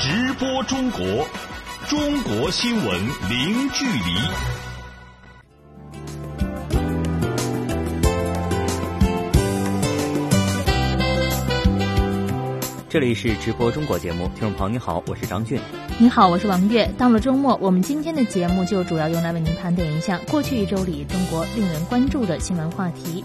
直播中国，中国新闻零距离。这里是直播中国节目，听众朋友你好，我是张俊。你好，我是王悦。到了周末，我们今天的节目就主要用来为您盘点一下过去一周里中国令人关注的新闻话题。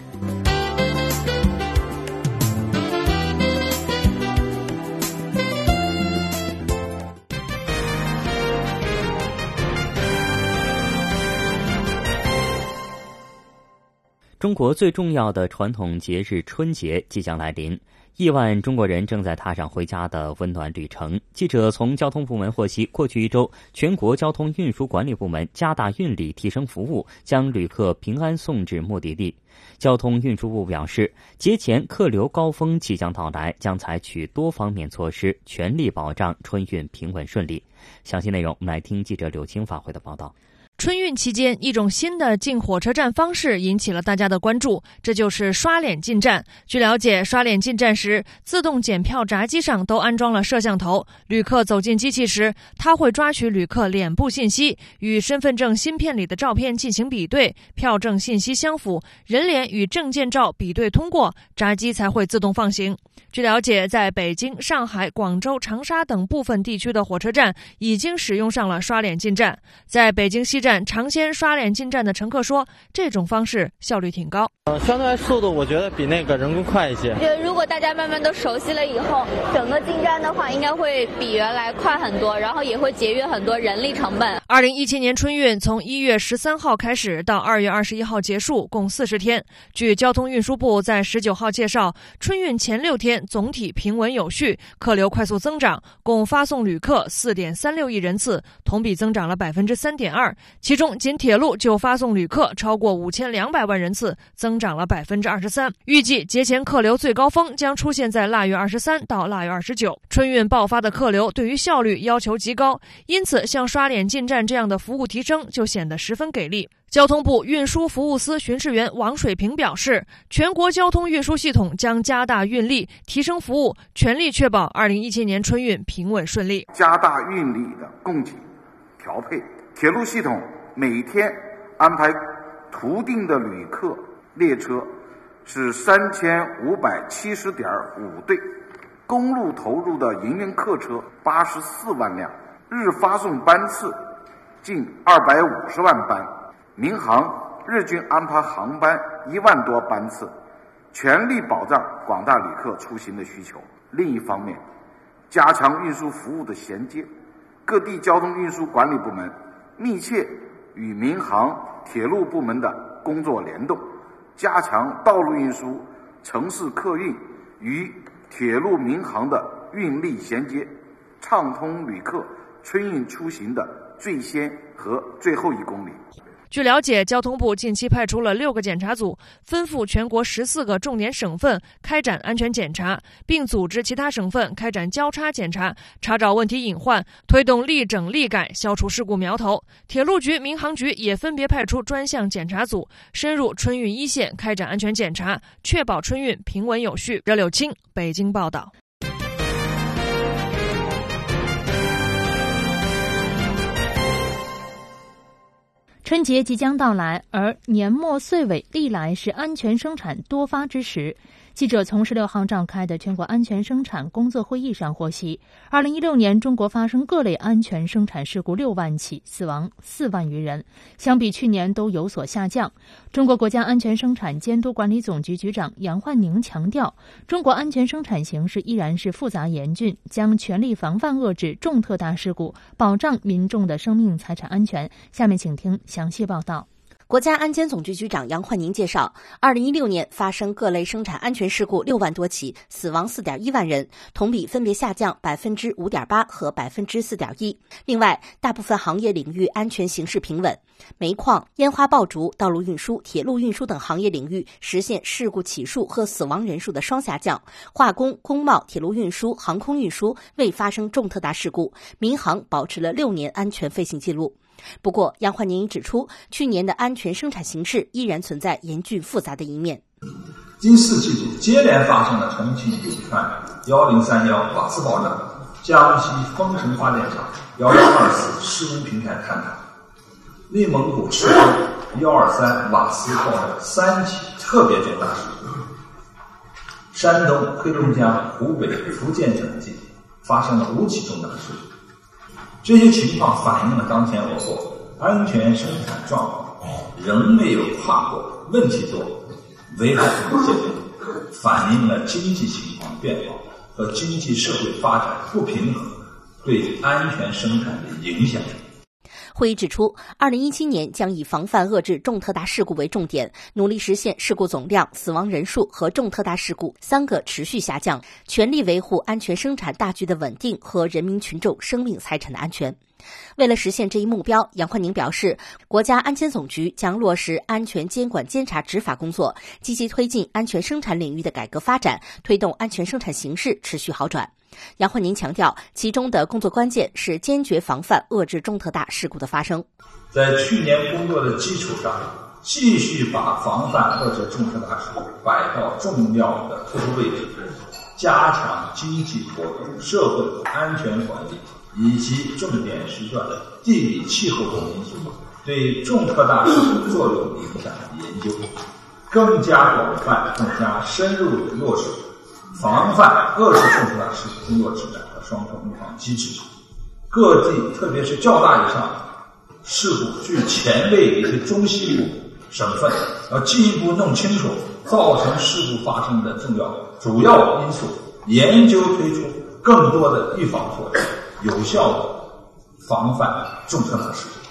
中国最重要的传统节日春节即将来临，亿万中国人正在踏上回家的温暖旅程。记者从交通部门获悉，过去一周，全国交通运输管理部门加大运力，提升服务，将旅客平安送至目的地。交通运输部表示，节前客流高峰即将到来，将采取多方面措施，全力保障春运平稳顺利。详细内容，我们来听记者柳青发回的报道。春运期间，一种新的进火车站方式引起了大家的关注，这就是刷脸进站。据了解，刷脸进站时，自动检票闸机上都安装了摄像头，旅客走进机器时，它会抓取旅客脸部信息，与身份证芯片里的照片进行比对，票证信息相符，人脸与证件照比对通过，闸机才会自动放行。据了解，在北京、上海、广州、长沙等部分地区的火车站已经使用上了刷脸进站。在北京西站尝鲜刷脸进站的乘客说，这种方式效率挺高。呃，相对来速度，我觉得比那个人工快一些。觉得如果大家慢慢都熟悉了以后，整个进站的话，应该会比原来快很多，然后也会节约很多人力成本。二零一七年春运从一月十三号开始到二月二十一号结束，共四十天。据交通运输部在十九号介绍，春运前六天。总体平稳有序，客流快速增长，共发送旅客四点三六亿人次，同比增长了百分之三点二。其中，仅铁路就发送旅客超过五千两百万人次，增长了百分之二十三。预计节前客流最高峰将出现在腊月二十三到腊月二十九。春运爆发的客流对于效率要求极高，因此像刷脸进站这样的服务提升就显得十分给力。交通部运输服务司巡视员王水平表示，全国交通运输系统将加大运力，提升服务，全力确保二零一七年春运平稳顺利。加大运力的供给调配，铁路系统每天安排途定的旅客列车是三千五百七十点五对，公路投入的营运客车八十四万辆，日发送班次近二百五十万班。民航日均安排航班一万多班次，全力保障广大旅客出行的需求。另一方面，加强运输服务的衔接，各地交通运输管理部门密切与民航、铁路部门的工作联动，加强道路运输、城市客运与铁路、民航的运力衔接，畅通旅客春运出行的最先和最后一公里。据了解，交通部近期派出了六个检查组，分赴全国十四个重点省份开展安全检查，并组织其他省份开展交叉检查，查找问题隐患，推动立整立改，消除事故苗头。铁路局、民航局也分别派出专项检查组，深入春运一线开展安全检查，确保春运平稳有序。热柳青，北京报道。春节即将到来，而年末岁尾历来是安全生产多发之时。记者从十六号召开的全国安全生产工作会议上获悉，二零一六年中国发生各类安全生产事故六万起，死亡四万余人，相比去年都有所下降。中国国家安全生产监督管理总局局长杨焕宁强调，中国安全生产形势依然是复杂严峻，将全力防范遏制重特大事故，保障民众的生命财产安全。下面请听详细报道。国家安监总局局长杨焕宁介绍，二零一六年发生各类生产安全事故六万多起，死亡四点一万人，同比分别下降百分之五点八和百分之四点一。另外，大部分行业领域安全形势平稳，煤矿、烟花爆竹、道路运输、铁路运输等行业领域实现事故起数和死亡人数的双下降。化工、工贸、铁路运输、航空运输未发生重特大事故，民航保持了六年安全飞行记录。不过，杨焕宁指出，去年的安全生产形势依然存在严峻复杂的一面。第四季度接连发生了重庆、四川幺零三幺瓦斯爆炸、江西丰城发电厂幺幺二四施工平台坍塌，内蒙古赤峰幺二三瓦斯爆炸三起特别重大事故，山东黑龙江、湖北、福建等地发生了五起重大事故。这些情况反映了当前我国安全生产状况仍没有跨过问题多、危害很严重，反映了经济情况变化和经济社会发展不平衡对安全生产的影响。会议指出，二零一七年将以防范遏制重特大事故为重点，努力实现事故总量、死亡人数和重特大事故三个持续下降，全力维护安全生产大局的稳定和人民群众生命财产的安全。为了实现这一目标，杨焕宁表示，国家安监总局将落实安全监管监察执法工作，积极推进安全生产领域的改革发展，推动安全生产形势持续好转。杨焕宁强调，其中的工作关键是坚决防范遏制重特大事故的发生。在去年工作的基础上，继续把防范遏制重特大事故摆到重要的突出位置，加强经济活动、社会安全管理。以及重点时段的地理气候等因素对重特大事故作用影响的研究，更加广泛、更加深入的落实防范遏制重特大事故工作指南和双重预防机制。各地，特别是较大以上事故具前卫以及中西部省份，要进一步弄清楚造成事故发生的重要主要因素，研究推出更多的预防措施。有效的防范重特大事故。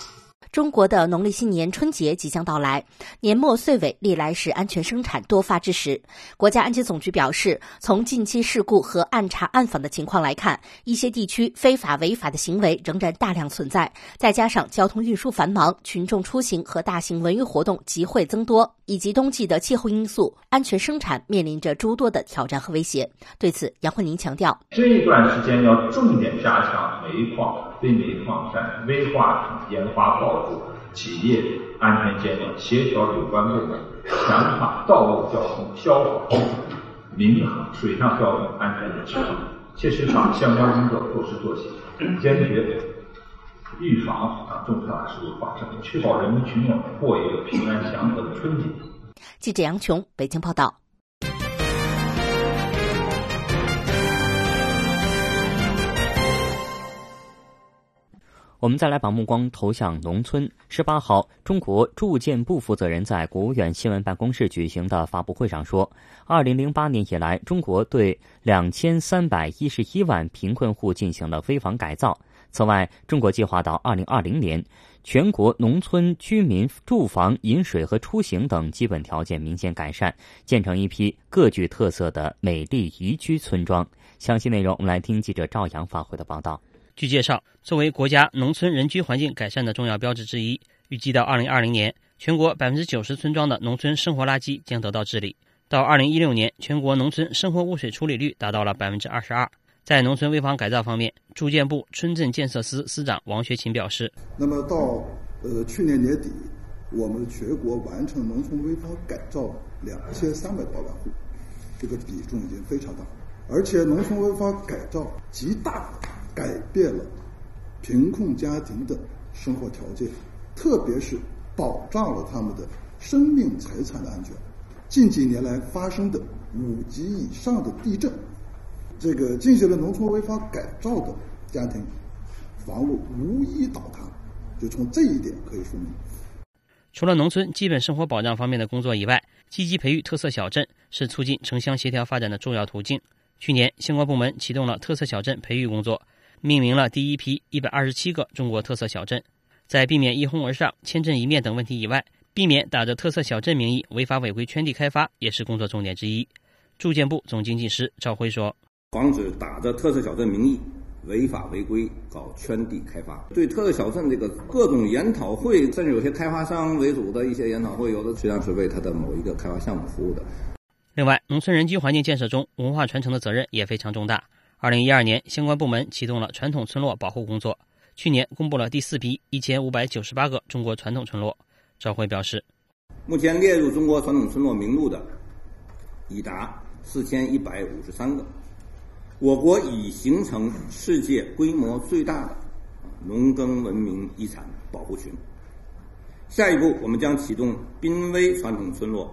中国的农历新年春节即将到来，年末岁尾历来是安全生产多发之时。国家安监总局表示，从近期事故和暗查暗访的情况来看，一些地区非法违法的行为仍然大量存在。再加上交通运输繁忙，群众出行和大型文娱活动集会增多，以及冬季的气候因素，安全生产面临着诸多的挑战和威胁。对此，杨慧宁强调，这一段时间要重点加强煤矿。非煤矿山、危化品烟花爆竹、企业安全监管，协调有关部门，强化道路交通、消防、民航、水上交通安全的指导，切实把相关工作落实做起，坚决预防重大事故发生，确保人民群众过一个平安祥和的春节。记者杨琼，北京报道。我们再来把目光投向农村。十八号，中国住建部负责人在国务院新闻办公室举行的发布会上说，二零零八年以来，中国对两千三百一十一万贫困户进行了危房改造。此外，中国计划到二零二零年，全国农村居民住房、饮水和出行等基本条件明显改善，建成一批各具特色的美丽宜居村庄。详细内容，我们来听记者赵阳发回的报道。据介绍，作为国家农村人居环境改善的重要标志之一，预计到二零二零年，全国百分之九十村庄的农村生活垃圾将得到治理。到二零一六年，全国农村生活污水处理率达到了百分之二十二。在农村危房改造方面，住建部村镇建设司司长王学勤表示：“那么到呃去年年底，我们全国完成农村危房改造两千三百多万户，这个比重已经非常大，而且农村危房改造极大。”改变了贫困家庭的生活条件，特别是保障了他们的生命财产的安全。近几年来发生的五级以上的地震，这个进行了农村违法改造的家庭，房屋无一倒塌，就从这一点可以说明。除了农村基本生活保障方面的工作以外，积极培育特色小镇是促进城乡协调发展的重要途径。去年，相关部门启动了特色小镇培育工作。命名了第一批一百二十七个中国特色小镇，在避免一哄而上、千镇一面等问题以外，避免打着特色小镇名义违法违规圈地开发也是工作重点之一。住建部总经济师赵辉说：“防止打着特色小镇名义违法违规搞圈地开发，对特色小镇这个各种研讨会，甚至有些开发商为主的一些研讨会，有的实际上是为他的某一个开发项目服务的。另外，农村人居环境建设中，文化传承的责任也非常重大。”二零一二年，相关部门启动了传统村落保护工作。去年公布了第四批一千五百九十八个中国传统村落。赵辉表示，目前列入中国传统村落名录的已达四千一百五十三个，我国已形成世界规模最大的农耕文明遗产保护群。下一步，我们将启动濒危传统村落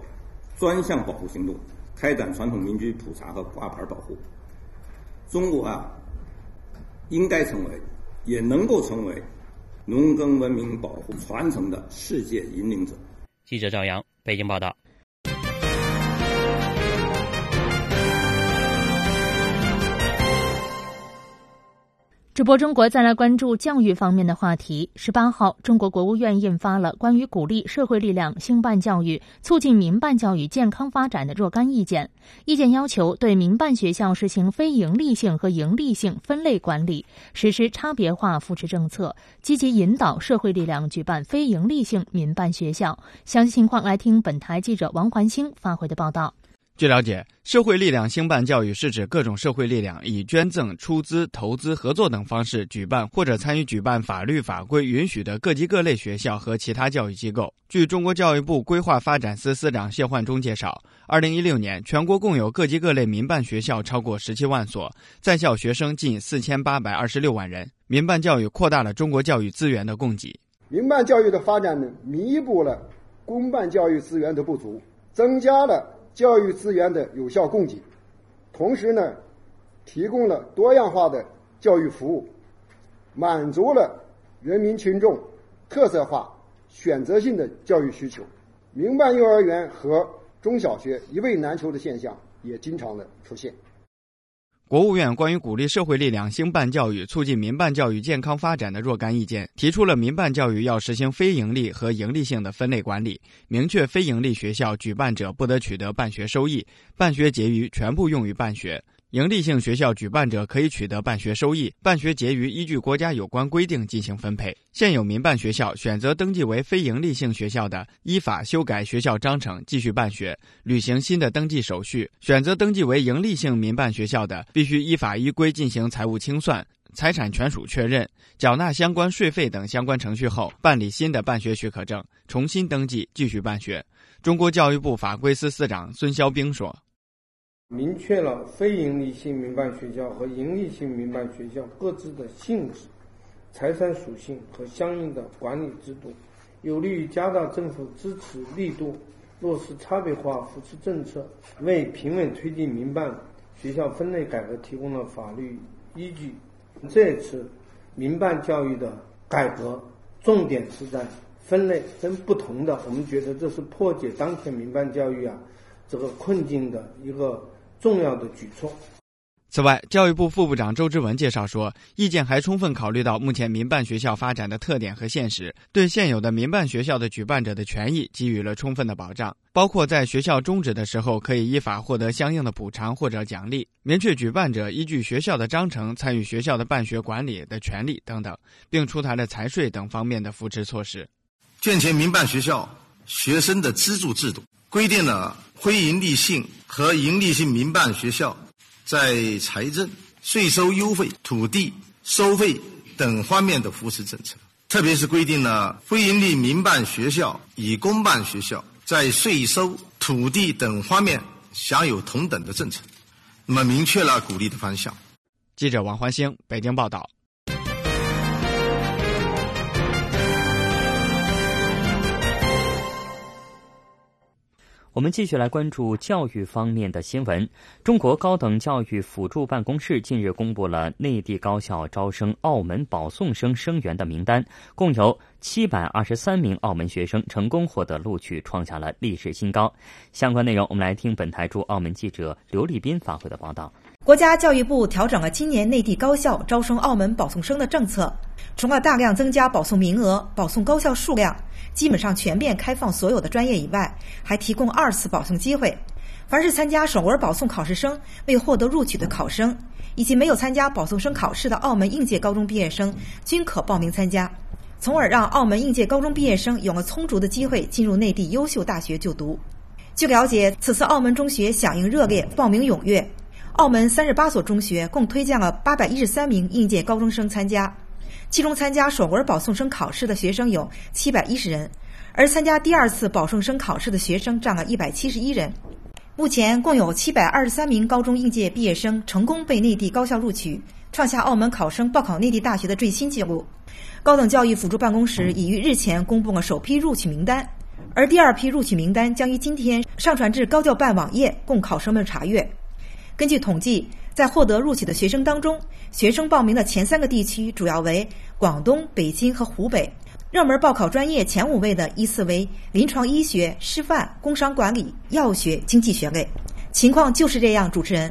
专项保护行动，开展传统民居普查和挂牌保护。中国啊，应该成为，也能够成为农耕文明保护传承的世界引领者。记者赵阳，北京报道。直播中国，再来关注教育方面的话题。十八号，中国国务院印发了关于鼓励社会力量兴办教育、促进民办教育健康发展的若干意见。意见要求对民办学校实行非营利性和营利性分类管理，实施差别化扶持政策，积极引导社会力量举办非营利性民办学校。详细情况，来听本台记者王环星发回的报道。据了解，社会力量兴办教育是指各种社会力量以捐赠、出资、投资、合作等方式举办或者参与举办法律法规允许的各级各类学校和其他教育机构。据中国教育部规划发展司司长谢焕忠介绍，二零一六年全国共有各级各类民办学校超过十七万所，在校学生近四千八百二十六万人。民办教育扩大了中国教育资源的供给。民办教育的发展呢，弥补了公办教育资源的不足，增加了。教育资源的有效供给，同时呢，提供了多样化的教育服务，满足了人民群众特色化、选择性的教育需求。民办幼儿园和中小学一位难求的现象也经常的出现。国务院关于鼓励社会力量兴办教育、促进民办教育健康发展的若干意见提出了民办教育要实行非营利和盈利性的分类管理，明确非营利学校举办者不得取得办学收益，办学结余全部用于办学。营利性学校举办者可以取得办学收益，办学结余依据国家有关规定进行分配。现有民办学校选择登记为非营利性学校的，依法修改学校章程继续办学，履行新的登记手续；选择登记为营利性民办学校的，必须依法依规进行财务清算、财产权属确认、缴纳相关税费等相关程序后，办理新的办学许可证，重新登记继续办学。中国教育部法规司司长孙肖兵说。明确了非营利性民办学校和营利性民办学校各自的性质、财产属性和相应的管理制度，有利于加大政府支持力度，落实差别化扶持政策，为平稳推进民办学校分类改革提供了法律依据。这次民办教育的改革，重点是在分类分不同的，我们觉得这是破解当前民办教育啊这个困境的一个。重要的举措。此外，教育部副部长周志文介绍说，意见还充分考虑到目前民办学校发展的特点和现实，对现有的民办学校的举办者的权益给予了充分的保障，包括在学校终止的时候可以依法获得相应的补偿或者奖励，明确举办者依据学校的章程参与学校的办学管理的权利等等，并出台了财税等方面的扶持措施。健全民办学校学生的资助制度，规定了。非营利性和营利性民办学校在财政、税收优惠、土地收费等方面的扶持政策，特别是规定了非营利民办学校与公办学校在税收、土地等方面享有同等的政策，那么明确了鼓励的方向。记者王欢星北京报道。我们继续来关注教育方面的新闻。中国高等教育辅助办公室近日公布了内地高校招生澳门保送生生源的名单，共有七百二十三名澳门学生成功获得录取，创下了历史新高。相关内容，我们来听本台驻澳门记者刘立斌发回的报道。国家教育部调整了今年内地高校招生澳门保送生的政策，除了大量增加保送名额、保送高校数量，基本上全面开放所有的专业以外，还提供二次保送机会。凡是参加首轮保送考试生未获得录取的考生，以及没有参加保送生考试的澳门应届高中毕业生，均可报名参加，从而让澳门应届高中毕业生有了充足的机会进入内地优秀大学就读。据了解，此次澳门中学响应热烈，报名踊跃。澳门三十八所中学共推荐了八百一十三名应届高中生参加，其中参加首轮保送生考试的学生有七百一十人，而参加第二次保送生考试的学生占了一百七十一人。目前共有七百二十三名高中应届毕业生成功被内地高校录取，创下澳门考生报考内地大学的最新纪录。高等教育辅助办公室已于日前公布了首批录取名单，而第二批录取名单将于今天上传至高教办网页，供考生们查阅。根据统计，在获得录取的学生当中，学生报名的前三个地区主要为广东、北京和湖北。热门报考专业前五位的依次为临床医学、师范、工商管理、药学、经济学类。情况就是这样，主持人。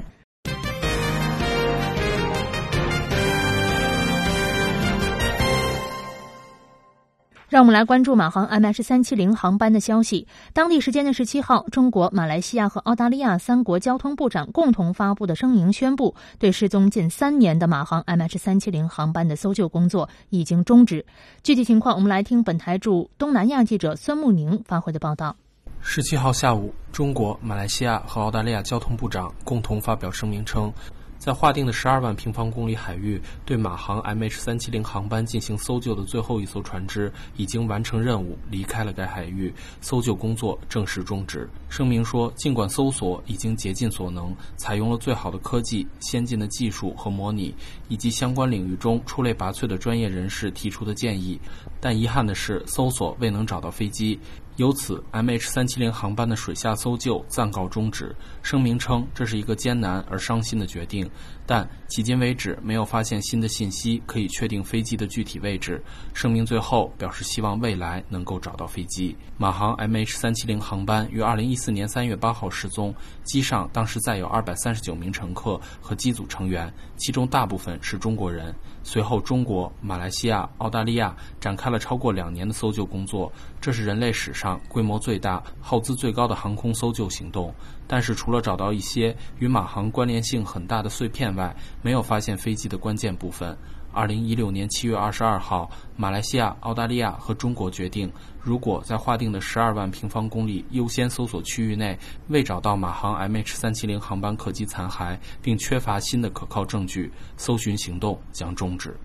让我们来关注马航 MH 三七零航班的消息。当地时间的十七号，中国、马来西亚和澳大利亚三国交通部长共同发布的声明宣布，对失踪近三年的马航 MH 三七零航班的搜救工作已经终止。具体情况，我们来听本台驻东南亚记者孙慕宁发回的报道。十七号下午，中国、马来西亚和澳大利亚交通部长共同发表声明称。在划定的十二万平方公里海域对马航 MH 三七零航班进行搜救的最后一艘船只已经完成任务，离开了该海域，搜救工作正式终止。声明说，尽管搜索已经竭尽所能，采用了最好的科技、先进的技术和模拟，以及相关领域中出类拔萃的专业人士提出的建议，但遗憾的是，搜索未能找到飞机。由此，MH 三七零航班的水下搜救暂告终止。声明称，这是一个艰难而伤心的决定，但迄今为止没有发现新的信息可以确定飞机的具体位置。声明最后表示，希望未来能够找到飞机。马航 MH 三七零航班于二零一四年三月八号失踪，机上当时载有二百三十九名乘客和机组成员，其中大部分是中国人。随后，中国、马来西亚、澳大利亚展开了超过两年的搜救工作，这是人类史上规模最大、耗资最高的航空搜救行动。但是，除了找到一些与马航关联性很大的碎片外，没有发现飞机的关键部分。二零一六年七月二十二号，马来西亚、澳大利亚和中国决定，如果在划定的十二万平方公里优先搜索区域内未找到马航 MH 三七零航班客机残骸，并缺乏新的可靠证据，搜寻行动将终止。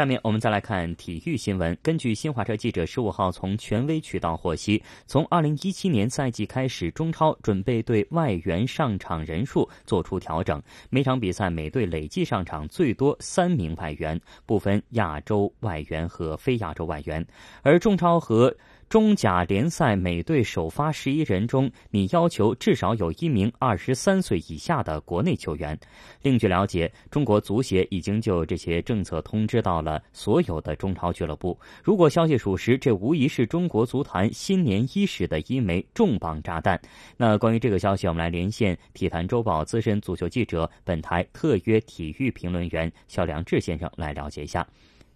下面我们再来看体育新闻。根据新华社记者十五号从权威渠道获悉，从二零一七年赛季开始，中超准备对外援上场人数做出调整，每场比赛每队累计上场最多三名外援，不分亚洲外援和非亚洲外援。而中超和中甲联赛每队首发十一人中，你要求至少有一名二十三岁以下的国内球员。另据了解，中国足协已经就这些政策通知到了所有的中超俱乐部。如果消息属实，这无疑是中国足坛新年伊始的一枚重磅炸弹。那关于这个消息，我们来连线《体坛周报》资深足球记者、本台特约体育评论员肖良志先生来了解一下。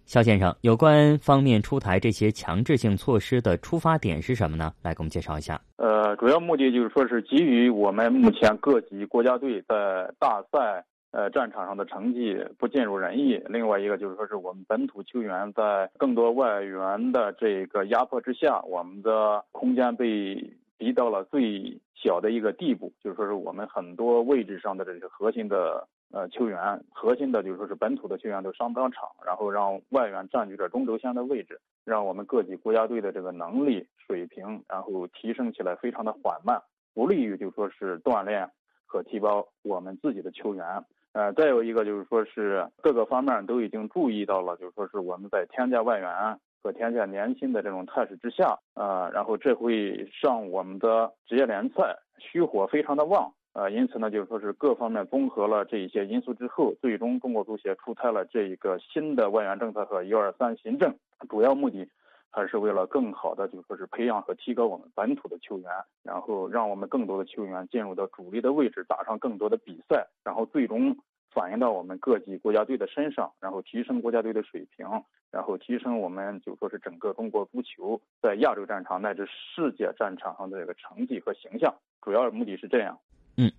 肖先生，有关方面出台这些强制性措施的出发点是什么呢？来给我们介绍一下。呃，主要目的就是说是基于我们目前各级国家队在大赛呃战场上的成绩不尽如人意，另外一个就是说是我们本土球员在更多外援的这个压迫之下，我们的空间被逼到了最小的一个地步，就是说是我们很多位置上的这些核心的。呃，球员核心的就是说是本土的球员都上不了场，然后让外援占据着中轴线的位置，让我们各级国家队的这个能力水平，然后提升起来非常的缓慢，不利于就说是锻炼和提高我们自己的球员。呃，再有一个就是说是各个方面都已经注意到了，就说是我们在添加外援和添加年薪的这种态势之下，呃，然后这会让我们的职业联赛虚火非常的旺。呃，因此呢，就是说是各方面综合了这一些因素之后，最终中国足协出台了这一个新的外援政策和一二三新政，主要目的还是为了更好的就是说是培养和提高我们本土的球员，然后让我们更多的球员进入到主力的位置，打上更多的比赛，然后最终反映到我们各级国家队的身上，然后提升国家队的水平，然后提升我们就说是整个中国足球在亚洲战场乃至世界战场上的这个成绩和形象，主要目的是这样。嗯，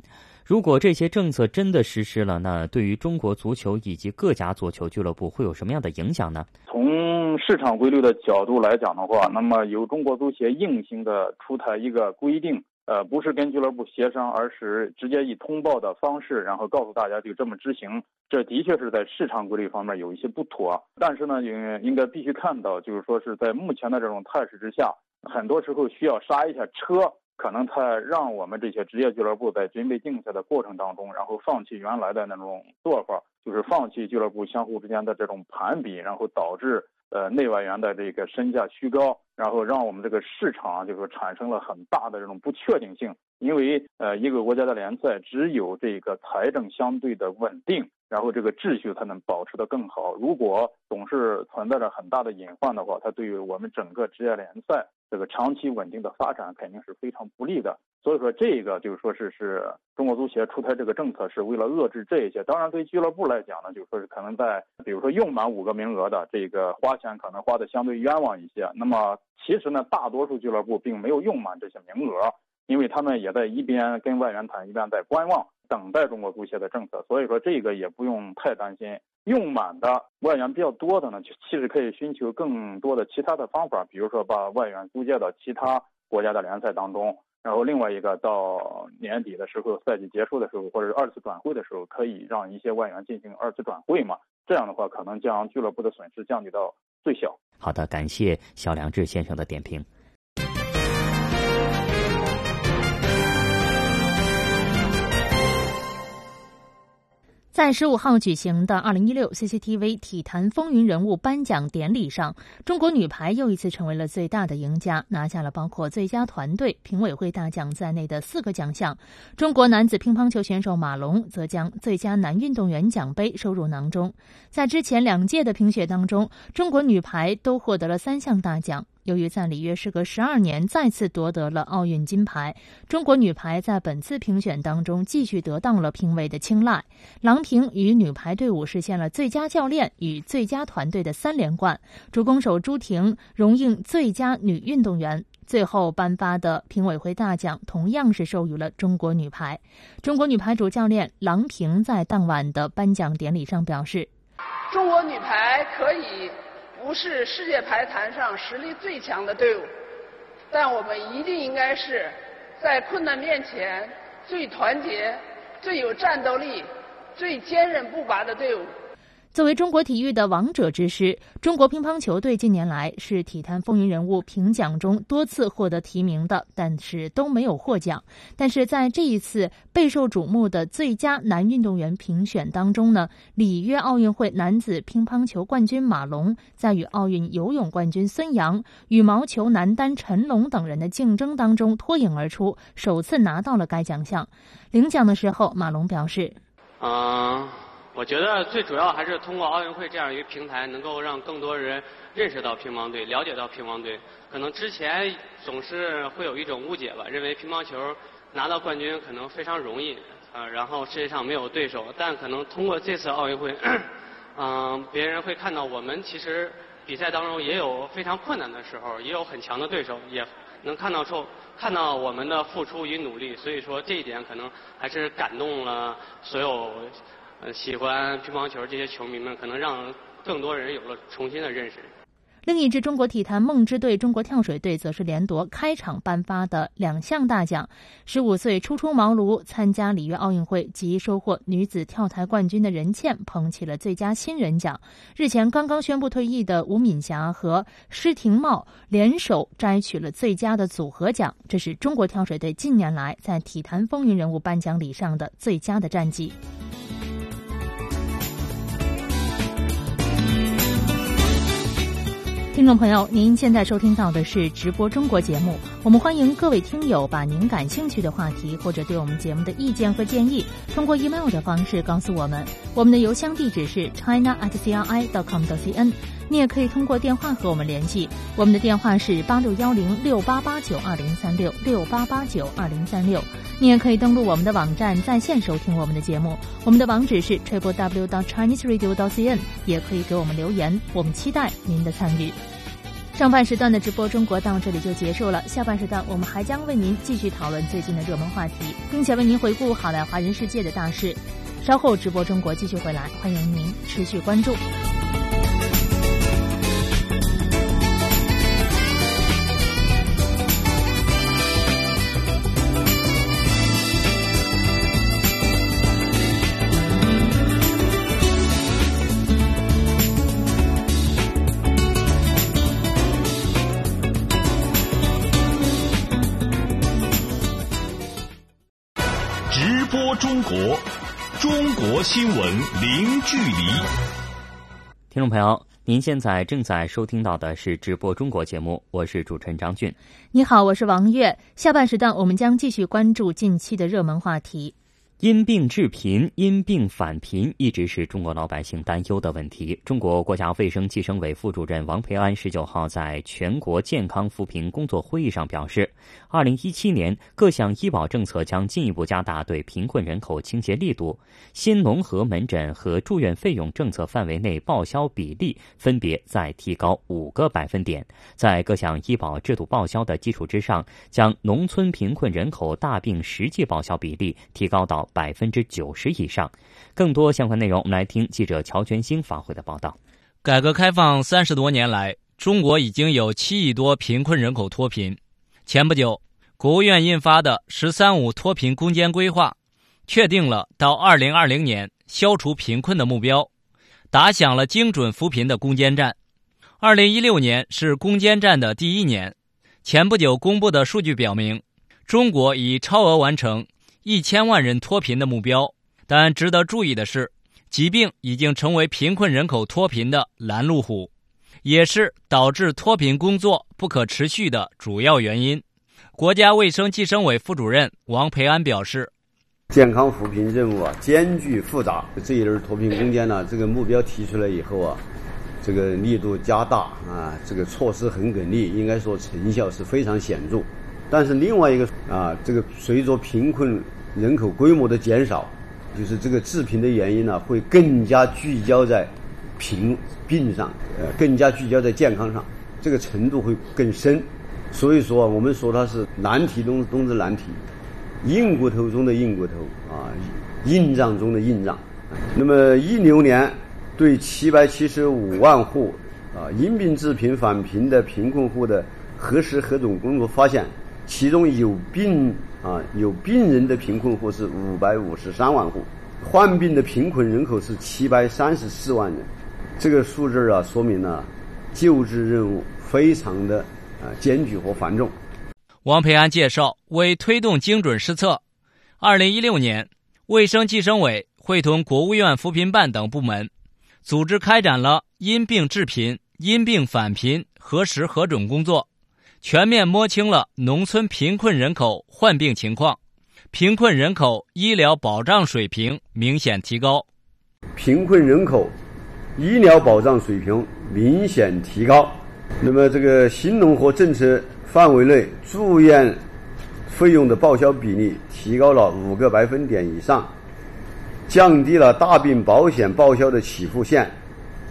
如果这些政策真的实施了，那对于中国足球以及各家足球俱乐部会有什么样的影响呢？从市场规律的角度来讲的话，那么由中国足协硬性的出台一个规定，呃，不是跟俱乐部协商，而是直接以通报的方式，然后告诉大家就这么执行。这的确是在市场规律方面有一些不妥，但是呢，应应该必须看到，就是说是在目前的这种态势之下，很多时候需要刹一下车，可能他让我们这些职业俱乐部在准备竞赛的过程当中，然后放弃原来的那种做法，就是放弃俱乐部相互之间的这种盘比，然后导致。呃，内外援的这个身价虚高，然后让我们这个市场就是产生了很大的这种不确定性。因为呃，一个国家的联赛只有这个财政相对的稳定，然后这个秩序才能保持的更好。如果总是存在着很大的隐患的话，它对于我们整个职业联赛这个长期稳定的发展肯定是非常不利的。所以说，这个就是说是是中国足协出台这个政策，是为了遏制这一些。当然，对俱乐部来讲呢，就是说是可能在比如说用满五个名额的这个花钱可能花的相对冤枉一些。那么其实呢，大多数俱乐部并没有用满这些名额，因为他们也在一边跟外援谈，一边在观望，等待中国足协的政策。所以说，这个也不用太担心。用满的外援比较多的呢，其实可以寻求更多的其他的方法，比如说把外援租借到其他国家的联赛当中。然后另外一个到年底的时候，赛季结束的时候，或者是二次转会的时候，可以让一些外援进行二次转会嘛？这样的话，可能将俱乐部的损失降低到最小。好的，感谢肖良志先生的点评。在十五号举行的二零一六 CCTV 体坛风云人物颁奖典礼上，中国女排又一次成为了最大的赢家，拿下了包括最佳团队、评委会大奖在内的四个奖项。中国男子乒乓球选手马龙则将最佳男运动员奖杯收入囊中。在之前两届的评选当中，中国女排都获得了三项大奖。由于在里约时隔十二年再次夺得了奥运金牌，中国女排在本次评选当中继续得到了评委的青睐。郎平与女排队伍实现了最佳教练与最佳团队的三连冠，主攻手朱婷荣膺最佳女运动员。最后颁发的评委会大奖同样是授予了中国女排。中国女排主教练郎平在当晚的颁奖典礼上表示：“中国女排可以。”不是世界排坛上实力最强的队伍，但我们一定应该是在困难面前最团结、最有战斗力、最坚韧不拔的队伍。作为中国体育的王者之师，中国乒乓球队近年来是体坛风云人物评奖中多次获得提名的，但是都没有获奖。但是在这一次备受瞩目的最佳男运动员评选当中呢，里约奥运会男子乒乓球冠军马龙在与奥运游泳冠军孙杨、羽毛球男单陈龙等人的竞争当中脱颖而出，首次拿到了该奖项。领奖的时候，马龙表示：“啊。”我觉得最主要还是通过奥运会这样一个平台，能够让更多人认识到乒乓队，了解到乒乓队。可能之前总是会有一种误解吧，认为乒乓球拿到冠军可能非常容易，呃，然后世界上没有对手。但可能通过这次奥运会，嗯，别人会看到我们其实比赛当中也有非常困难的时候，也有很强的对手，也能看到出看到我们的付出与努力。所以说这一点可能还是感动了所有。呃，喜欢乒乓球这些球迷们，可能让更多人有了重新的认识。另一支中国体坛梦之队中国跳水队则是连夺开场颁发的两项大奖。十五岁初出茅庐参加里约奥运会及收获女子跳台冠军的任茜捧起了最佳新人奖。日前刚刚宣布退役的吴敏霞和施廷懋联手摘取了最佳的组合奖。这是中国跳水队近年来在体坛风云人物颁奖礼上的最佳的战绩。听众朋友，您现在收听到的是直播中国节目。我们欢迎各位听友把您感兴趣的话题或者对我们节目的意见和建议，通过 email 的方式告诉我们。我们的邮箱地址是 china at cri dot com dot cn。你也可以通过电话和我们联系，我们的电话是八六幺零六八八九二零三六六八八九二零三六。你也可以登录我们的网站在线收听我们的节目，我们的网址是 triple w dot chinese radio dot cn。也可以给我们留言，我们期待您的参与。上半时段的直播中国到这里就结束了，下半时段我们还将为您继续讨论最近的热门话题，并且为您回顾好莱华人世界的大事。稍后直播中国继续回来，欢迎您持续关注。中国，中国新闻零距离。听众朋友，您现在正在收听到的是直播中国节目，我是主持人张俊。你好，我是王悦。下半时段我们将继续关注近期的热门话题。因病致贫、因病返贫一直是中国老百姓担忧的问题。中国国家卫生计生委副主任王培安十九号在全国健康扶贫工作会议上表示，二零一七年各项医保政策将进一步加大对贫困人口倾斜力度，新农合门诊和住院费用政策范围内报销比例分别再提高五个百分点。在各项医保制度报销的基础之上，将农村贫困人口大病实际报销比例提高到。百分之九十以上，更多相关内容，我们来听记者乔全兴发回的报道。改革开放三十多年来，中国已经有七亿多贫困人口脱贫。前不久，国务院印发的《“十三五”脱贫攻坚规划》，确定了到二零二零年消除贫困的目标，打响了精准扶贫的攻坚战。二零一六年是攻坚战的第一年。前不久公布的数据表明，中国已超额完成。一千万人脱贫的目标，但值得注意的是，疾病已经成为贫困人口脱贫的拦路虎，也是导致脱贫工作不可持续的主要原因。国家卫生计生委副主任王培安表示：“健康扶贫任务啊，艰巨复杂。这一轮脱贫攻坚呢，这个目标提出来以后啊，这个力度加大啊，这个措施很给力，应该说成效是非常显著。但是另外一个啊，这个随着贫困。”人口规模的减少，就是这个致贫的原因呢，会更加聚焦在贫病上，呃，更加聚焦在健康上，这个程度会更深。所以说，我们说它是难题中中的难题，硬骨头中的硬骨头啊，硬仗中的硬仗。那么一六年对七百七十五万户啊因病致贫返贫的贫困户的核实核准工作发现，其中有病。啊，有病人的贫困户是五百五十三万户，患病的贫困人口是七百三十四万人。这个数字啊，说明了救治任务非常的啊艰巨和繁重。王培安介绍，为推动精准施策，二零一六年，卫生计生委会同国务院扶贫办等部门，组织开展了因病致贫、因病返贫核实核准工作。全面摸清了农村贫困人口患病情况，贫困人口医疗保障水平明显提高。贫困人口医疗保障水平明显提高。那么，这个新农合政策范围内住院费用的报销比例提高了五个百分点以上，降低了大病保险报销的起付线，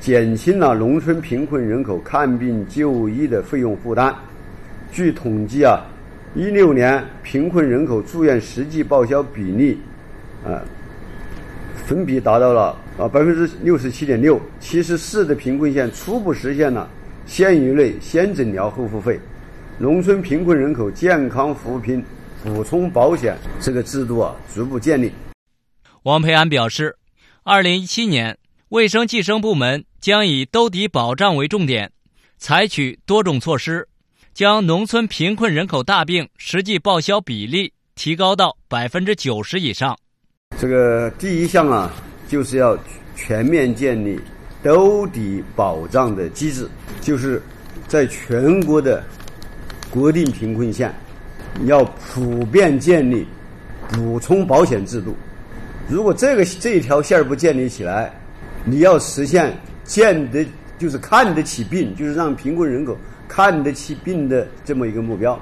减轻了农村贫困人口看病就医的费用负担。据统计啊，一六年贫困人口住院实际报销比例，啊，分别达到了啊百分之六十七点六。七十四的贫困县初步实现了县域内先诊疗后付费，农村贫困人口健康扶贫补充保险这个制度啊逐步建立。王培安表示，二零一七年卫生计生部门将以兜底保障为重点，采取多种措施。将农村贫困人口大病实际报销比例提高到百分之九十以上。这个第一项啊，就是要全面建立兜底保障的机制，就是在全国的国定贫困县要普遍建立补充保险制度。如果这个这条线儿不建立起来，你要实现见得就是看得起病，就是让贫困人口。看得起病的这么一个目标，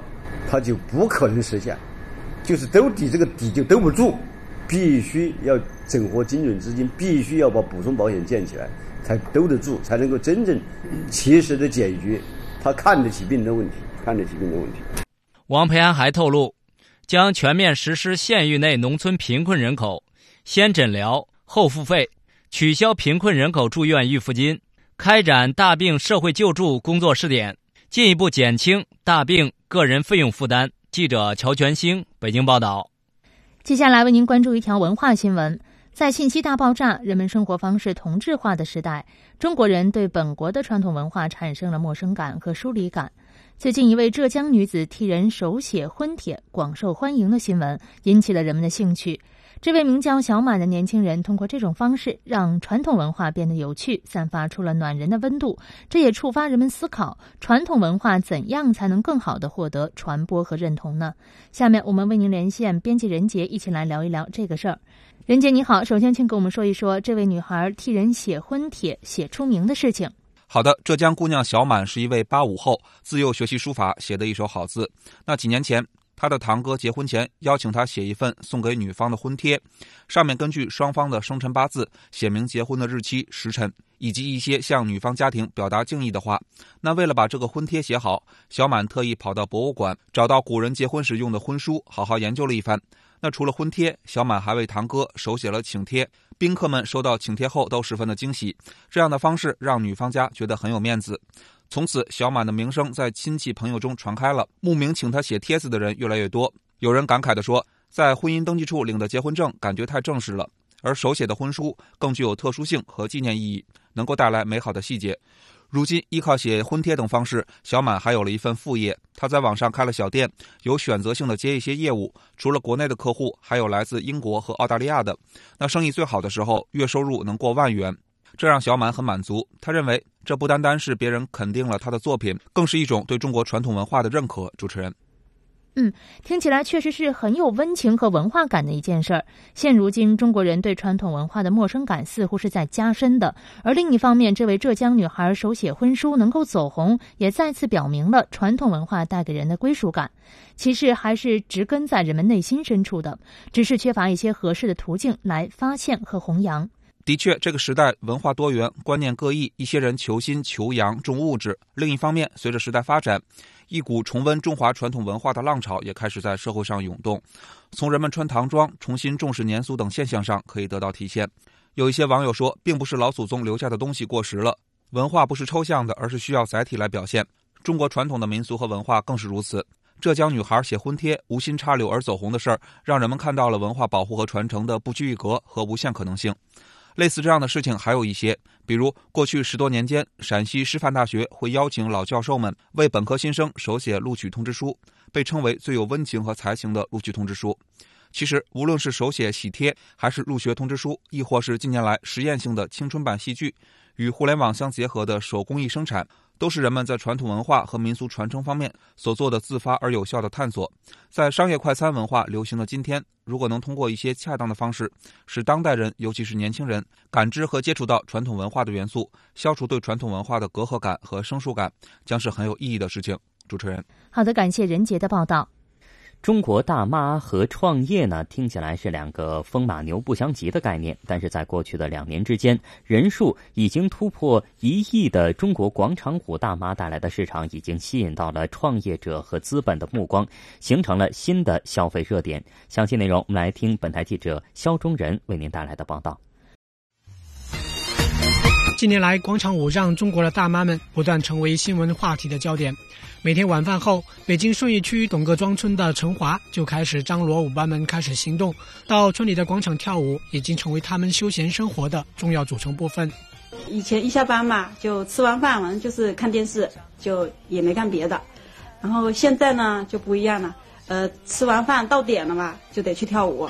它就不可能实现，就是兜底这个底就兜不住，必须要整合精准资金，必须要把补充保险建起来，才兜得住，才能够真正切实的解决他看得起病的问题，看得起病的问题。王培安还透露，将全面实施县域内农村贫困人口先诊疗后付费，取消贫困人口住院预付金，开展大病社会救助工作试点。进一步减轻大病个人费用负担。记者乔全兴北京报道。接下来为您关注一条文化新闻：在信息大爆炸、人们生活方式同质化的时代，中国人对本国的传统文化产生了陌生感和疏离感。最近一位浙江女子替人手写婚帖，广受欢迎的新闻引起了人们的兴趣。这位名叫小满的年轻人，通过这种方式让传统文化变得有趣，散发出了暖人的温度。这也触发人们思考：传统文化怎样才能更好的获得传播和认同呢？下面我们为您连线编辑任杰，一起来聊一聊这个事儿。任杰你好，首先请给我们说一说这位女孩替人写婚帖写出名的事情。好的，浙江姑娘小满是一位八五后，自幼学习书法，写的一手好字。那几年前。他的堂哥结婚前邀请他写一份送给女方的婚帖，上面根据双方的生辰八字写明结婚的日期、时辰，以及一些向女方家庭表达敬意的话。那为了把这个婚帖写好，小满特意跑到博物馆，找到古人结婚时用的婚书，好好研究了一番。那除了婚帖，小满还为堂哥手写了请帖。宾客们收到请帖后都十分的惊喜，这样的方式让女方家觉得很有面子。从此，小满的名声在亲戚朋友中传开了，慕名请他写帖子的人越来越多。有人感慨地说：“在婚姻登记处领的结婚证，感觉太正式了；而手写的婚书更具有特殊性和纪念意义，能够带来美好的细节。”如今，依靠写婚帖等方式，小满还有了一份副业。他在网上开了小店，有选择性的接一些业务。除了国内的客户，还有来自英国和澳大利亚的。那生意最好的时候，月收入能过万元。这让小满很满足。他认为，这不单单是别人肯定了他的作品，更是一种对中国传统文化的认可。主持人，嗯，听起来确实是很有温情和文化感的一件事儿。现如今，中国人对传统文化的陌生感似乎是在加深的。而另一方面，这位浙江女孩手写婚书能够走红，也再次表明了传统文化带给人的归属感。其实还是植根在人们内心深处的，只是缺乏一些合适的途径来发现和弘扬。的确，这个时代文化多元，观念各异，一些人求新求洋，重物质。另一方面，随着时代发展，一股重温中华传统文化的浪潮也开始在社会上涌动。从人们穿唐装、重新重视年俗等现象上可以得到体现。有一些网友说，并不是老祖宗留下的东西过时了，文化不是抽象的，而是需要载体来表现。中国传统的民俗和文化更是如此。浙江女孩写婚帖，无心插柳而走红的事儿，让人们看到了文化保护和传承的不拘一格和无限可能性。类似这样的事情还有一些，比如过去十多年间，陕西师范大学会邀请老教授们为本科新生手写录取通知书，被称为最有温情和才情的录取通知书。其实，无论是手写喜帖，还是入学通知书，亦或是近年来实验性的青春版戏剧，与互联网相结合的手工艺生产。都是人们在传统文化和民俗传承方面所做的自发而有效的探索。在商业快餐文化流行的今天，如果能通过一些恰当的方式，使当代人，尤其是年轻人，感知和接触到传统文化的元素，消除对传统文化的隔阂感和生疏感，将是很有意义的事情。主持人，好的，感谢任杰的报道。中国大妈和创业呢，听起来是两个风马牛不相及的概念，但是在过去的两年之间，人数已经突破一亿的中国广场舞大妈带来的市场，已经吸引到了创业者和资本的目光，形成了新的消费热点。详细内容，我们来听本台记者肖忠仁为您带来的报道。近年来，广场舞让中国的大妈们不断成为新闻话题的焦点。每天晚饭后，北京顺义区董各庄村的陈华就开始张罗舞伴们开始行动，到村里的广场跳舞，已经成为他们休闲生活的重要组成部分。以前一下班嘛，就吃完饭完就是看电视，就也没干别的。然后现在呢就不一样了，呃，吃完饭到点了嘛，就得去跳舞。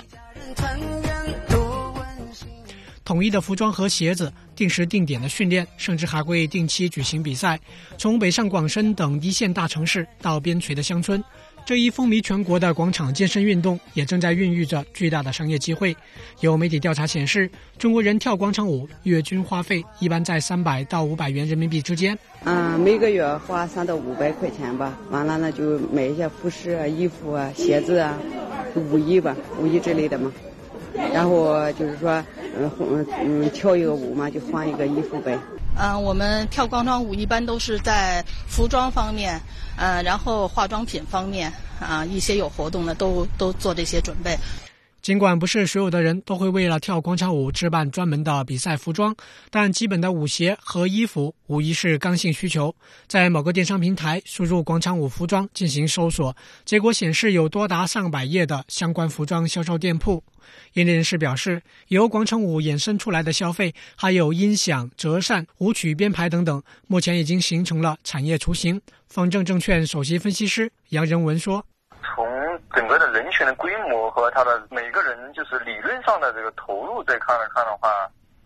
统一的服装和鞋子，定时定点的训练，甚至还会定期举行比赛。从北上广深等一线大城市到边陲的乡村，这一风靡全国的广场健身运动也正在孕育着巨大的商业机会。有媒体调查显示，中国人跳广场舞月均花费一般在三百到五百元人民币之间。嗯，每个月花三到五百块钱吧。完了呢，就买一些服饰啊、衣服啊、鞋子啊、舞衣吧、舞衣之类的嘛。然后就是说，嗯嗯，跳一个舞嘛，就换一个衣服呗。嗯，我们跳广场舞一般都是在服装方面，呃，然后化妆品方面啊，一些有活动的都都做这些准备。尽管不是所有的人都会为了跳广场舞置办专门的比赛服装，但基本的舞鞋和衣服无疑是刚性需求。在某个电商平台输入广场舞服装进行搜索，结果显示有多达上百页的相关服装销售店铺。业内人士表示，由广场舞衍生出来的消费，还有音响、折扇、舞曲编排等等，目前已经形成了产业雏形。方正证券首席分析师杨仁文说。从整个的人群的规模和他的每个人就是理论上的这个投入这看来看的话，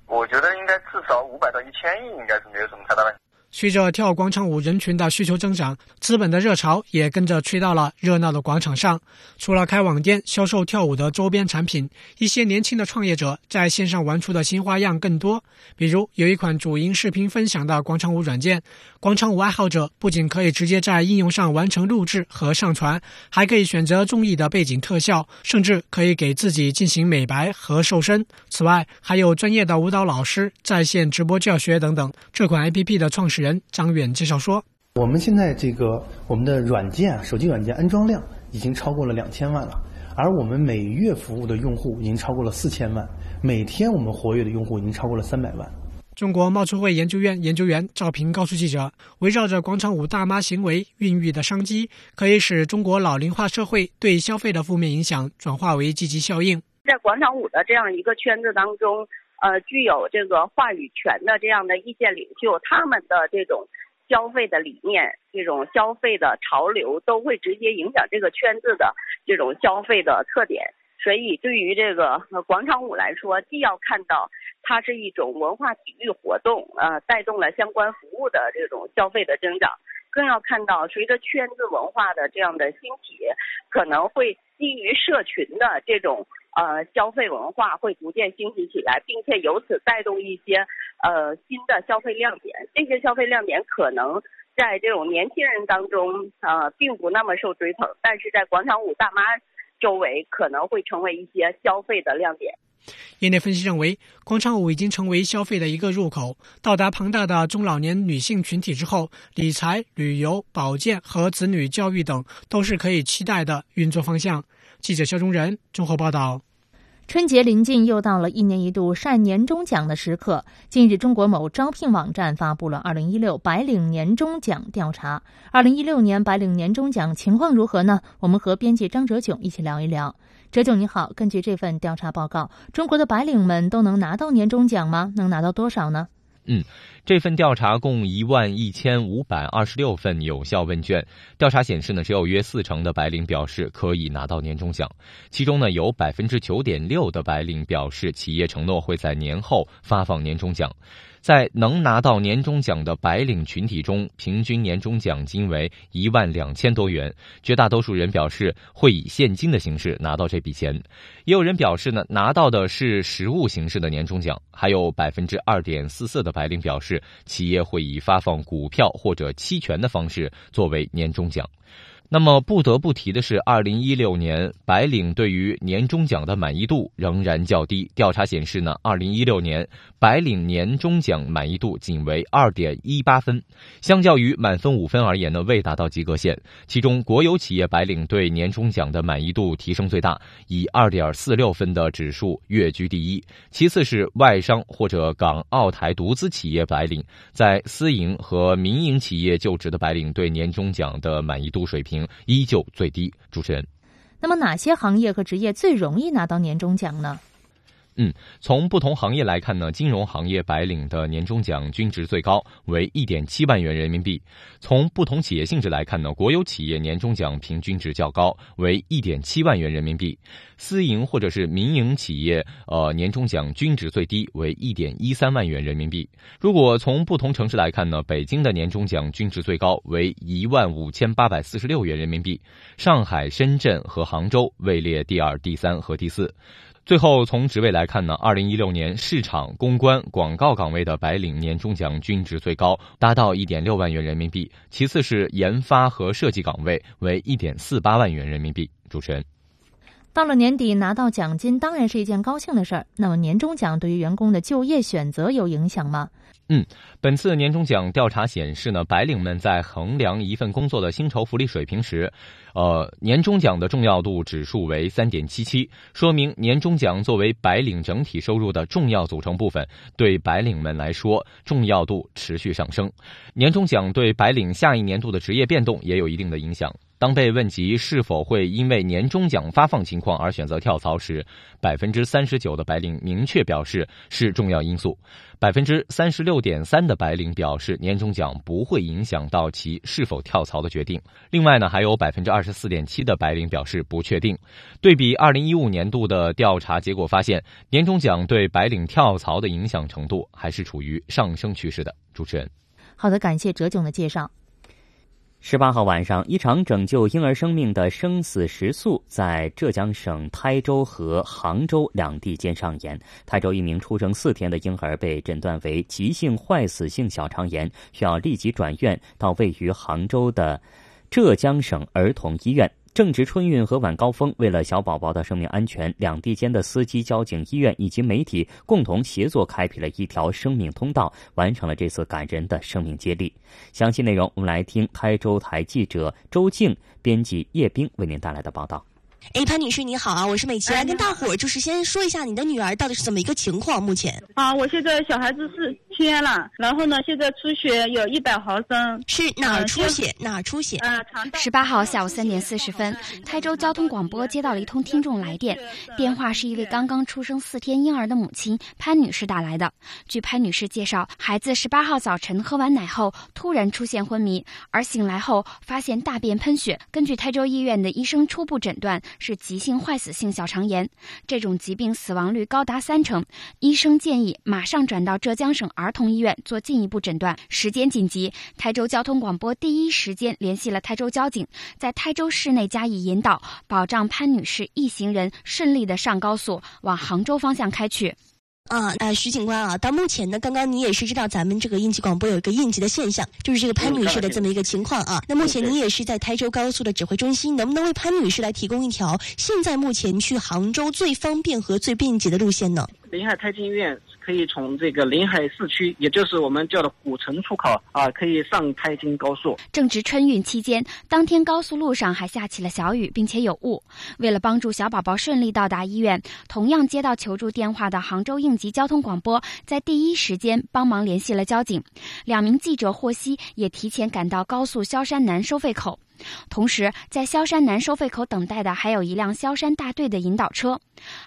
我觉得应该至少五百到一千亿，应该是没有什么太大问题。随着跳广场舞人群的需求增长，资本的热潮也跟着吹到了热闹的广场上。除了开网店销售跳舞的周边产品，一些年轻的创业者在线上玩出的新花样更多。比如，有一款主营视频分享的广场舞软件，广场舞爱好者不仅可以直接在应用上完成录制和上传，还可以选择中意的背景特效，甚至可以给自己进行美白和瘦身。此外，还有专业的舞蹈老师在线直播教学等等。这款 APP 的创始 人张远介绍说：“我们现在这个我们的软件啊，手机软件安装量已经超过了两千万了，而我们每月服务的用户已经超过了四千万，每天我们活跃的用户已经超过了三百万。”中国贸促会研究院研究员赵平告诉记者：“围绕着广场舞大妈行为孕育的商机，可以使中国老龄化社会对消费的负面影响转化为积极效应。在广场舞的这样一个圈子当中。”呃，具有这个话语权的这样的意见领袖，他们的这种消费的理念、这种消费的潮流，都会直接影响这个圈子的这种消费的特点。所以，对于这个广场舞来说，既要看到它是一种文化体育活动，呃，带动了相关服务的这种消费的增长，更要看到随着圈子文化的这样的兴起，可能会基于社群的这种。呃，消费文化会逐渐兴起起来，并且由此带动一些呃新的消费亮点。这些消费亮点可能在这种年轻人当中呃并不那么受追捧，但是在广场舞大妈周围可能会成为一些消费的亮点。业内分析认为，广场舞已经成为消费的一个入口。到达庞大的中老年女性群体之后，理财、旅游、保健和子女教育等都是可以期待的运作方向。记者肖中仁综合报道。春节临近，又到了一年一度晒年终奖的时刻。近日，中国某招聘网站发布了二零一六白领年终奖调查。二零一六年白领年终奖情况如何呢？我们和编辑张哲炯一起聊一聊。哲炯你好，根据这份调查报告，中国的白领们都能拿到年终奖吗？能拿到多少呢？嗯，这份调查共一万一千五百二十六份有效问卷，调查显示呢，只有约四成的白领表示可以拿到年终奖，其中呢，有百分之九点六的白领表示企业承诺会在年后发放年终奖。在能拿到年终奖的白领群体中，平均年终奖金为一万两千多元。绝大多数人表示会以现金的形式拿到这笔钱，也有人表示呢拿到的是实物形式的年终奖。还有百分之二点四四的白领表示，企业会以发放股票或者期权的方式作为年终奖。那么不得不提的是，二零一六年白领对于年终奖的满意度仍然较低。调查显示呢，二零一六年白领年终奖满意度仅为二点一八分，相较于满分五分而言呢，未达到及格线。其中，国有企业白领对年终奖的满意度提升最大，以二点四六分的指数跃居第一。其次是外商或者港澳台独资企业白领，在私营和民营企业就职的白领对年终奖的满意度水平。依旧最低。主持人，那么哪些行业和职业最容易拿到年终奖呢？嗯，从不同行业来看呢，金融行业白领的年终奖均值最高，为一点七万元人民币。从不同企业性质来看呢，国有企业年终奖平均值较高，为一点七万元人民币；私营或者是民营企业，呃，年终奖均值最低，为一点一三万元人民币。如果从不同城市来看呢，北京的年终奖均值最高，为一万五千八百四十六元人民币；上海、深圳和杭州位列第二、第三和第四。最后，从职位来看呢，二零一六年市场、公关、广告岗位的白领年终奖均值最高，达到一点六万元人民币；其次是研发和设计岗位，为一点四八万元人民币。主持人。到了年底拿到奖金当然是一件高兴的事儿。那么年终奖对于员工的就业选择有影响吗？嗯，本次年终奖调查显示呢，白领们在衡量一份工作的薪酬福利水平时，呃，年终奖的重要度指数为三点七七，说明年终奖作为白领整体收入的重要组成部分，对白领们来说重要度持续上升。年终奖对白领下一年度的职业变动也有一定的影响。当被问及是否会因为年终奖发放情况而选择跳槽时，百分之三十九的白领明确表示是重要因素，百分之三十六点三的白领表示年终奖不会影响到其是否跳槽的决定。另外呢，还有百分之二十四点七的白领表示不确定。对比二零一五年度的调查结果发现，年终奖对白领跳槽的影响程度还是处于上升趋势的。主持人，好的，感谢哲炯的介绍。十八号晚上，一场拯救婴儿生命的生死时速在浙江省台州和杭州两地间上演。台州一名出生四天的婴儿被诊断为急性坏死性小肠炎，需要立即转院到位于杭州的浙江省儿童医院。正值春运和晚高峰，为了小宝宝的生命安全，两地间的司机、交警、医院以及媒体共同协作，开辟了一条生命通道，完成了这次感人的生命接力。详细内容，我们来听台州台记者周静、编辑叶冰为您带来的报道。哎，潘女士你好啊，我是美琪，来跟大伙儿就是先说一下你的女儿到底是怎么一个情况？目前啊，我现在小孩子是天了，然后呢，现在出血有一百毫升，是哪儿出血？哪儿出血？啊，肠道。十八号下午三点四十分，台州交通广播接到了一通听众来电，电话是一位刚刚出生四天婴儿的母亲潘女士打来的。据潘女士介绍，孩子十八号早晨喝完奶后突然出现昏迷，而醒来后发现大便喷血。根据台州医院的医生初步诊断。是急性坏死性小肠炎，这种疾病死亡率高达三成。医生建议马上转到浙江省儿童医院做进一步诊断。时间紧急，台州交通广播第一时间联系了台州交警，在台州市内加以引导，保障潘女士一行人顺利的上高速往杭州方向开去。啊，啊，徐警官啊，到目前呢，刚刚你也是知道咱们这个应急广播有一个应急的现象，就是这个潘女士的这么一个情况啊。那目前你也是在台州高速的指挥中心，能不能为潘女士来提供一条现在目前去杭州最方便和最便捷的路线呢？临海太平医院。可以从这个临海市区，也就是我们叫的古城出口啊，可以上台京高速。正值春运期间，当天高速路上还下起了小雨，并且有雾。为了帮助小宝宝顺利到达医院，同样接到求助电话的杭州应急交通广播在第一时间帮忙联系了交警。两名记者获悉，也提前赶到高速萧山南收费口。同时，在萧山南收费口等待的还有一辆萧山大队的引导车。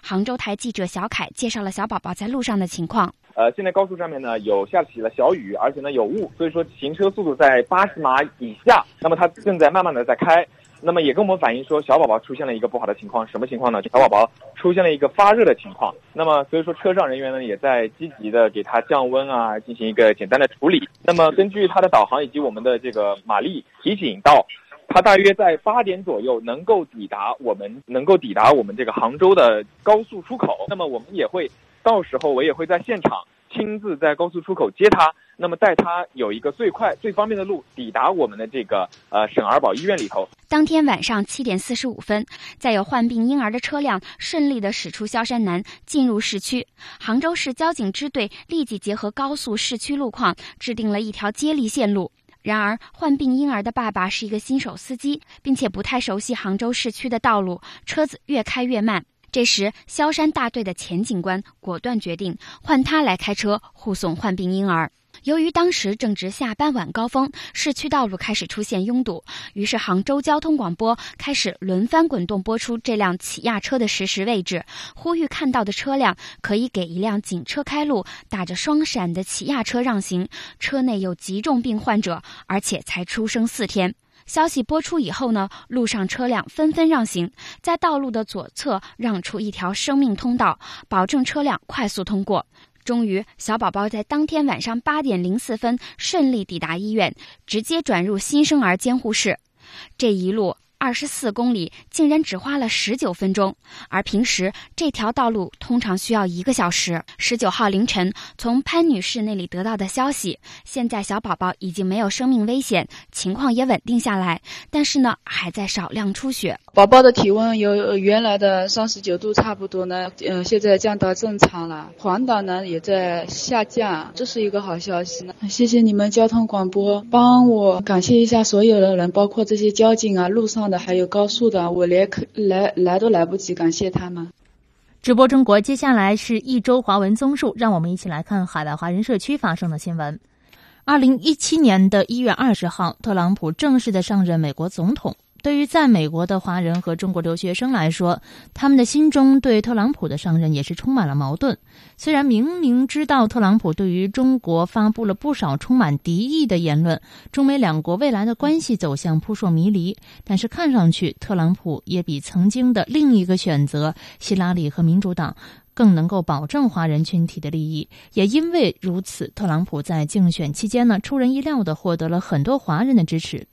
杭州台记者小凯介绍了小宝宝在路上的情况。呃，现在高速上面呢有下起了小雨，而且呢有雾，所以说行车速度在八十码以下。那么它正在慢慢的在开，那么也跟我们反映说小宝宝出现了一个不好的情况，什么情况呢？小宝宝出现了一个发热的情况。那么所以说车上人员呢也在积极的给他降温啊，进行一个简单的处理。那么根据他的导航以及我们的这个马力提醒到。他大约在八点左右能够抵达我们，能够抵达我们这个杭州的高速出口。那么我们也会，到时候我也会在现场亲自在高速出口接他，那么带他有一个最快最方便的路抵达我们的这个呃省儿保医院里头。当天晚上七点四十五分，再有患病婴儿的车辆顺利的驶出萧山南，进入市区。杭州市交警支队立即结合高速市区路况，制定了一条接力线路。然而，患病婴儿的爸爸是一个新手司机，并且不太熟悉杭州市区的道路，车子越开越慢。这时，萧山大队的钱警官果断决定换他来开车护送患病婴儿。由于当时正值下班晚高峰，市区道路开始出现拥堵，于是杭州交通广播开始轮番滚动播出这辆起亚车的实时位置，呼吁看到的车辆可以给一辆警车开路，打着双闪的起亚车让行。车内有急重病患者，而且才出生四天。消息播出以后呢，路上车辆纷纷让行，在道路的左侧让出一条生命通道，保证车辆快速通过。终于，小宝宝在当天晚上八点零四分顺利抵达医院，直接转入新生儿监护室。这一路，二十四公里，竟然只花了十九分钟，而平时这条道路通常需要一个小时。十九号凌晨，从潘女士那里得到的消息，现在小宝宝已经没有生命危险，情况也稳定下来，但是呢，还在少量出血。宝宝的体温由原来的三十九度差不多呢，呃，现在降到正常了，黄疸呢也在下降，这是一个好消息呢。谢谢你们交通广播，帮我感谢一下所有的人，包括这些交警啊，路上还有高速的，我连来来都来不及感谢他们。直播中国，接下来是一周华文综述，让我们一起来看海外华人社区发生的新闻。二零一七年的一月二十号，特朗普正式的上任美国总统。对于在美国的华人和中国留学生来说，他们的心中对特朗普的上任也是充满了矛盾。虽然明明知道特朗普对于中国发布了不少充满敌意的言论，中美两国未来的关系走向扑朔迷离，但是看上去特朗普也比曾经的另一个选择希拉里和民主党更能够保证华人群体的利益。也因为如此，特朗普在竞选期间呢，出人意料的获得了很多华人的支持。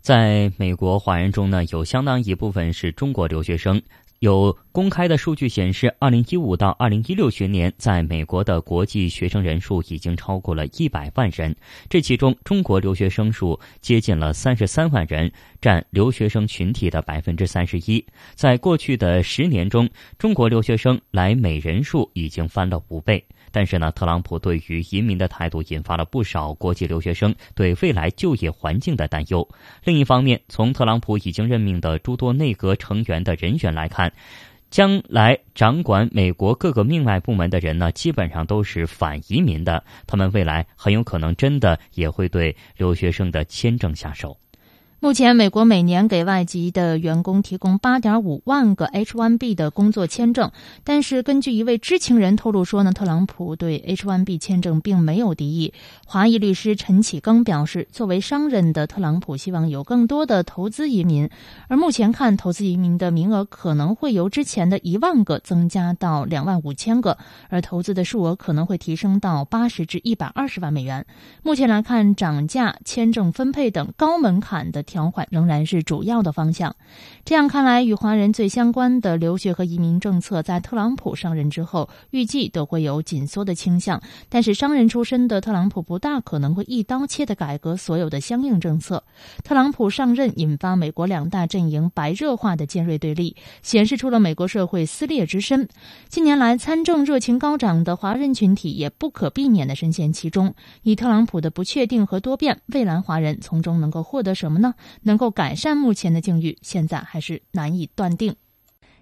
在美国华人中呢，有相当一部分是中国留学生。有公开的数据显示，二零一五到二零一六学年，在美国的国际学生人数已经超过了一百万人。这其中，中国留学生数接近了三十三万人，占留学生群体的百分之三十一。在过去的十年中，中国留学生来美人数已经翻了五倍。但是呢，特朗普对于移民的态度引发了不少国际留学生对未来就业环境的担忧。另一方面，从特朗普已经任命的诸多内阁成员的人选来看，将来掌管美国各个命脉部门的人呢，基本上都是反移民的。他们未来很有可能真的也会对留学生的签证下手。目前，美国每年给外籍的员工提供八点五万个 H-1B 的工作签证，但是根据一位知情人透露说呢，特朗普对 H-1B 签证并没有敌意。华裔律师陈启庚表示，作为商人的特朗普希望有更多的投资移民，而目前看，投资移民的名额可能会由之前的一万个增加到两万五千个，而投资的数额可能会提升到八十至一百二十万美元。目前来看，涨价、签证分配等高门槛的。条款仍然是主要的方向。这样看来，与华人最相关的留学和移民政策，在特朗普上任之后，预计都会有紧缩的倾向。但是，商人出身的特朗普不大可能会一刀切的改革所有的相应政策。特朗普上任引发美国两大阵营白热化的尖锐对立，显示出了美国社会撕裂之深。近年来，参政热情高涨的华人群体也不可避免的深陷其中。以特朗普的不确定和多变，未来华人从中能够获得什么呢？能够改善目前的境遇，现在还是难以断定。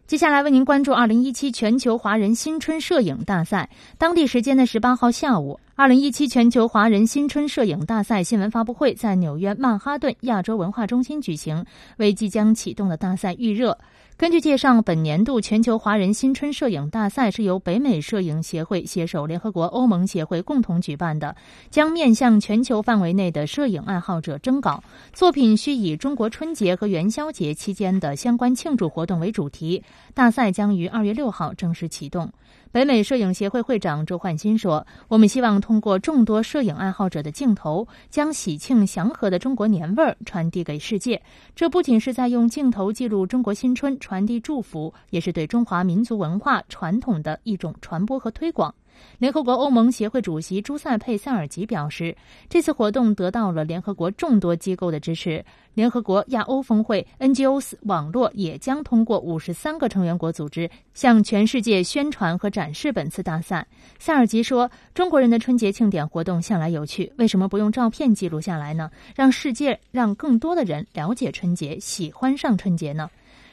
接下来为您关注二零一七全球华人新春摄影大赛。当地时间的十八号下午，二零一七全球华人新春摄影大赛新闻发布会在纽约曼哈顿亚洲文化中心举行，为即将启动的大赛预热。根据介绍，本年度全球华人新春摄影大赛是由北美摄影协会携手联合国欧盟协会共同举办的，将面向全球范围内的摄影爱好者征稿作品，需以中国春节和元宵节期间的相关庆祝活动为主题。大赛将于二月六号正式启动。北美摄影协会会长周焕新说：“我们希望通过众多摄影爱好者的镜头，将喜庆祥和的中国年味儿传递给世界。这不仅是在用镜头记录中国新春，传递祝福，也是对中华民族文化传统的一种传播和推广。”联合国欧盟协会主席朱塞佩·塞尔吉表示，这次活动得到了联合国众多机构的支持。联合国亚欧峰会 NGOs 网络也将通过五十三个成员国组织，向全世界宣传和展示本次大赛。塞尔吉说：“中国人的春节庆典活动向来有趣，为什么不用照片记录下来呢？让世界、让更多的人了解春节，喜欢上春节呢？”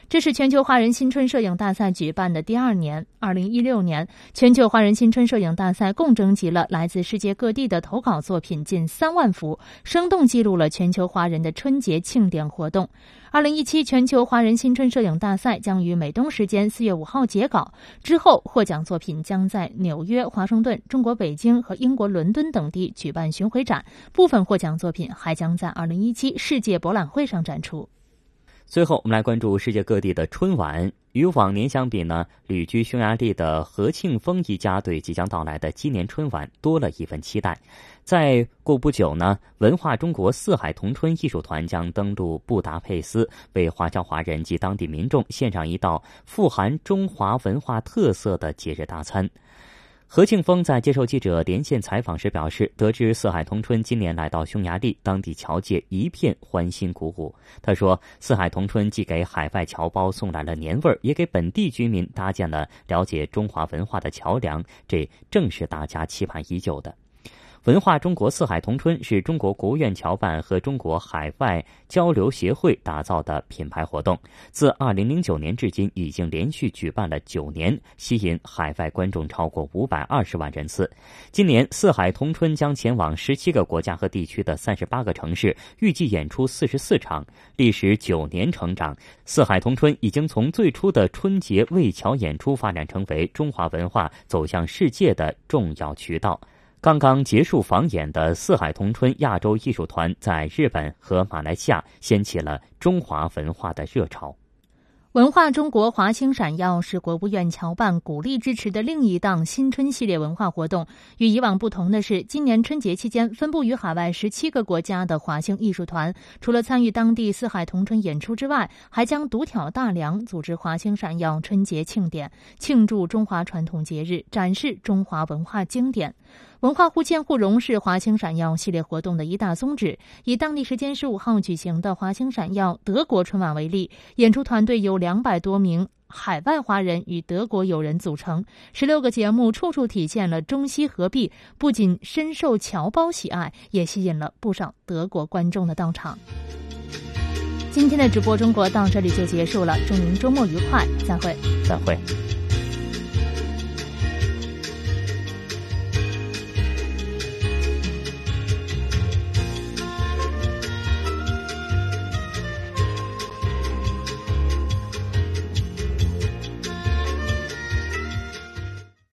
这是全球华人新春摄影大赛举办的第二年。二零一六年，全球华人新春摄影大赛共征集了来自世界各地的投稿作品近三万幅，生动记录了全球华人的春节庆典活动。二零一七全球华人新春摄影大赛将于美东时间四月五号截稿，之后获奖作品将在纽约、华盛顿、中国北京和英国伦敦等地举办巡回展，部分获奖作品还将在二零一七世界博览会上展出。最后，我们来关注世界各地的春晚。与往年相比呢，旅居匈牙利的何庆峰一家对即将到来的今年春晚多了一份期待。再过不久呢，文化中国四海同春艺术团将登陆布达佩斯，为华侨华人及当地民众献上一道富含中华文化特色的节日大餐。何庆峰在接受记者连线采访时表示，得知四海同春今年来到匈牙利，当地侨界一片欢欣鼓舞。他说：“四海同春既给海外侨胞送来了年味儿，也给本地居民搭建了了解中华文化的桥梁，这正是大家期盼已久的。”文化中国四海同春是中国国务院侨办和中国海外交流协会打造的品牌活动，自2009年至今已经连续举办了九年，吸引海外观众超过520万人次。今年四海同春将前往十七个国家和地区的三十八个城市，预计演出四十四场。历时九年成长，四海同春已经从最初的春节为侨演出发展成为中华文化走向世界的重要渠道。刚刚结束访演的四海同春亚洲艺术团，在日本和马来西亚掀起了中华文化的热潮。文化中国华星闪耀是国务院侨办鼓励支持的另一档新春系列文化活动。与以往不同的是，今年春节期间，分布于海外十七个国家的华星艺术团，除了参与当地四海同春演出之外，还将独挑大梁，组织华星闪耀春节庆典，庆祝中华传统节日，展示中华文化经典。文化互鉴互融是华星闪耀系列活动的一大宗旨。以当地时间十五号举行的华星闪耀德国春晚为例，演出团队由两百多名海外华人与德国友人组成，十六个节目处处体现了中西合璧，不仅深受侨胞喜爱，也吸引了不少德国观众的到场。今天的直播中国到这里就结束了，祝您周末愉快，再会，再会。